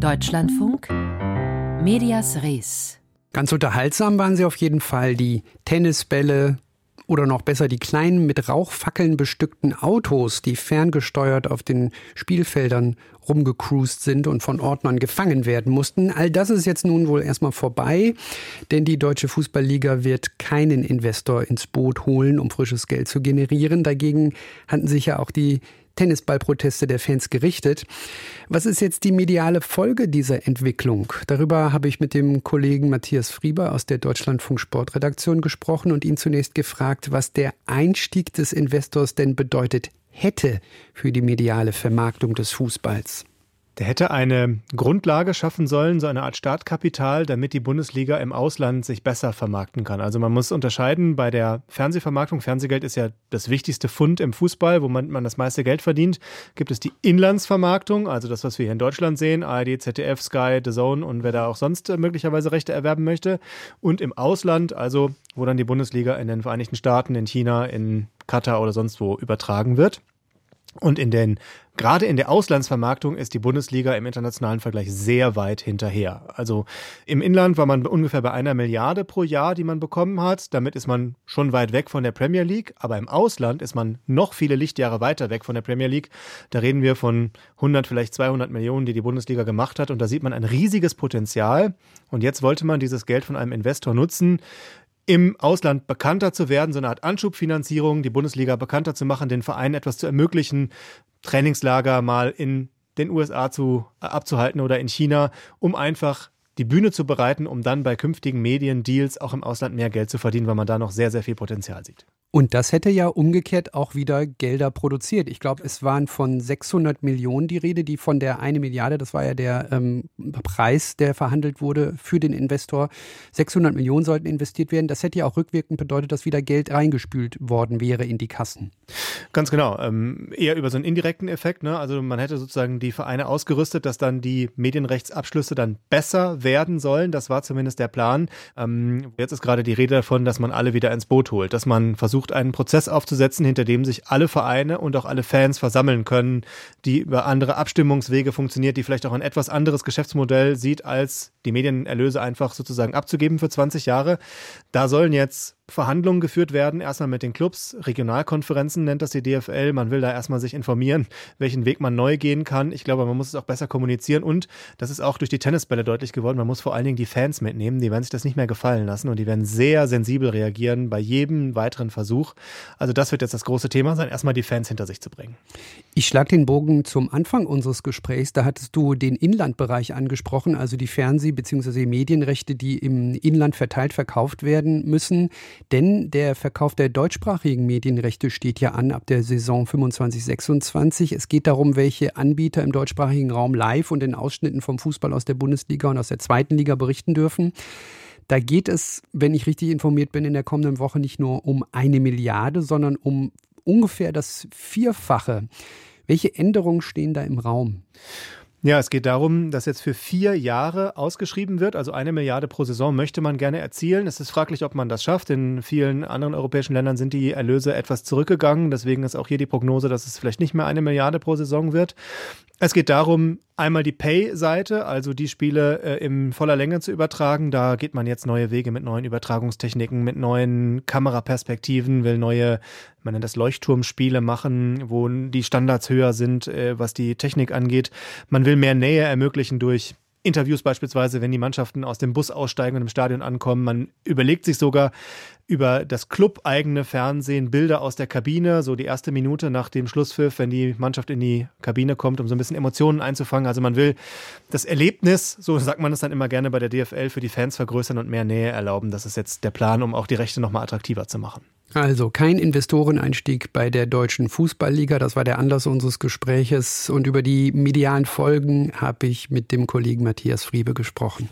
Deutschlandfunk Medias Res. Ganz unterhaltsam waren sie auf jeden Fall. Die Tennisbälle, oder noch besser die kleinen mit Rauchfackeln bestückten Autos, die ferngesteuert auf den Spielfeldern rumgecruised sind und von Ordnern gefangen werden mussten. All das ist jetzt nun wohl erstmal vorbei, denn die Deutsche Fußballliga wird keinen Investor ins Boot holen, um frisches Geld zu generieren. Dagegen hatten sich ja auch die Tennisballproteste der Fans gerichtet. Was ist jetzt die mediale Folge dieser Entwicklung? Darüber habe ich mit dem Kollegen Matthias Frieber aus der Deutschlandfunk Sportredaktion gesprochen und ihn zunächst gefragt, was der Einstieg des Investors denn bedeutet hätte für die mediale Vermarktung des Fußballs. Der hätte eine Grundlage schaffen sollen, so eine Art Startkapital, damit die Bundesliga im Ausland sich besser vermarkten kann. Also man muss unterscheiden bei der Fernsehvermarktung. Fernsehgeld ist ja das wichtigste Fund im Fußball, wo man, man das meiste Geld verdient. Gibt es die Inlandsvermarktung, also das, was wir hier in Deutschland sehen, ARD, ZDF, Sky, The Zone und wer da auch sonst möglicherweise Rechte erwerben möchte. Und im Ausland, also wo dann die Bundesliga in den Vereinigten Staaten, in China, in Katar oder sonst wo übertragen wird. Und in den, gerade in der Auslandsvermarktung ist die Bundesliga im internationalen Vergleich sehr weit hinterher. Also im Inland war man ungefähr bei einer Milliarde pro Jahr, die man bekommen hat. Damit ist man schon weit weg von der Premier League. Aber im Ausland ist man noch viele Lichtjahre weiter weg von der Premier League. Da reden wir von 100, vielleicht 200 Millionen, die die Bundesliga gemacht hat. Und da sieht man ein riesiges Potenzial. Und jetzt wollte man dieses Geld von einem Investor nutzen, im Ausland bekannter zu werden, so eine Art Anschubfinanzierung, die Bundesliga bekannter zu machen, den Vereinen etwas zu ermöglichen, Trainingslager mal in den USA zu, äh, abzuhalten oder in China, um einfach die Bühne zu bereiten, um dann bei künftigen Mediendeals auch im Ausland mehr Geld zu verdienen, weil man da noch sehr, sehr viel Potenzial sieht. Und das hätte ja umgekehrt auch wieder Gelder produziert. Ich glaube, es waren von 600 Millionen die Rede, die von der eine Milliarde, das war ja der ähm, Preis, der verhandelt wurde für den Investor. 600 Millionen sollten investiert werden. Das hätte ja auch rückwirkend bedeutet, dass wieder Geld reingespült worden wäre in die Kassen. Ganz genau. Ähm, eher über so einen indirekten Effekt. Ne? Also man hätte sozusagen die Vereine ausgerüstet, dass dann die Medienrechtsabschlüsse dann besser werden sollen. Das war zumindest der Plan. Ähm, jetzt ist gerade die Rede davon, dass man alle wieder ins Boot holt, dass man versucht, einen Prozess aufzusetzen, hinter dem sich alle Vereine und auch alle Fans versammeln können, die über andere Abstimmungswege funktioniert, die vielleicht auch ein etwas anderes Geschäftsmodell sieht, als die Medienerlöse einfach sozusagen abzugeben für 20 Jahre. Da sollen jetzt Verhandlungen geführt werden, erstmal mit den Clubs, Regionalkonferenzen nennt das die DFL. Man will da erstmal sich informieren, welchen Weg man neu gehen kann. Ich glaube, man muss es auch besser kommunizieren und das ist auch durch die Tennisbälle deutlich geworden. Man muss vor allen Dingen die Fans mitnehmen, die werden sich das nicht mehr gefallen lassen und die werden sehr sensibel reagieren bei jedem weiteren Versuch. Also das wird jetzt das große Thema sein, erstmal die Fans hinter sich zu bringen. Ich schlage den Bogen zum Anfang unseres Gesprächs. Da hattest du den Inlandbereich angesprochen, also die Fernseh- bzw. Medienrechte, die im Inland verteilt verkauft werden müssen. Denn der Verkauf der deutschsprachigen Medienrechte steht ja an ab der Saison 25-26. Es geht darum, welche Anbieter im deutschsprachigen Raum live und in Ausschnitten vom Fußball aus der Bundesliga und aus der zweiten Liga berichten dürfen. Da geht es, wenn ich richtig informiert bin, in der kommenden Woche nicht nur um eine Milliarde, sondern um ungefähr das Vierfache. Welche Änderungen stehen da im Raum? Ja, es geht darum, dass jetzt für vier Jahre ausgeschrieben wird. Also eine Milliarde pro Saison möchte man gerne erzielen. Es ist fraglich, ob man das schafft. In vielen anderen europäischen Ländern sind die Erlöse etwas zurückgegangen. Deswegen ist auch hier die Prognose, dass es vielleicht nicht mehr eine Milliarde pro Saison wird. Es geht darum, einmal die Pay-Seite, also die Spiele äh, in voller Länge zu übertragen. Da geht man jetzt neue Wege mit neuen Übertragungstechniken, mit neuen Kameraperspektiven, will neue, man nennt das Leuchtturmspiele machen, wo die Standards höher sind, äh, was die Technik angeht. Man will mehr Nähe ermöglichen durch Interviews beispielsweise, wenn die Mannschaften aus dem Bus aussteigen und im Stadion ankommen. Man überlegt sich sogar über das club-eigene Fernsehen Bilder aus der Kabine, so die erste Minute nach dem Schlusspfiff, wenn die Mannschaft in die Kabine kommt, um so ein bisschen Emotionen einzufangen. Also man will das Erlebnis, so sagt man es dann immer gerne bei der DFL, für die Fans vergrößern und mehr Nähe erlauben. Das ist jetzt der Plan, um auch die Rechte nochmal attraktiver zu machen. Also kein Investoreneinstieg bei der deutschen Fußballliga, das war der Anlass unseres Gespräches. Und über die medialen Folgen habe ich mit dem Kollegen Matthias Friebe gesprochen.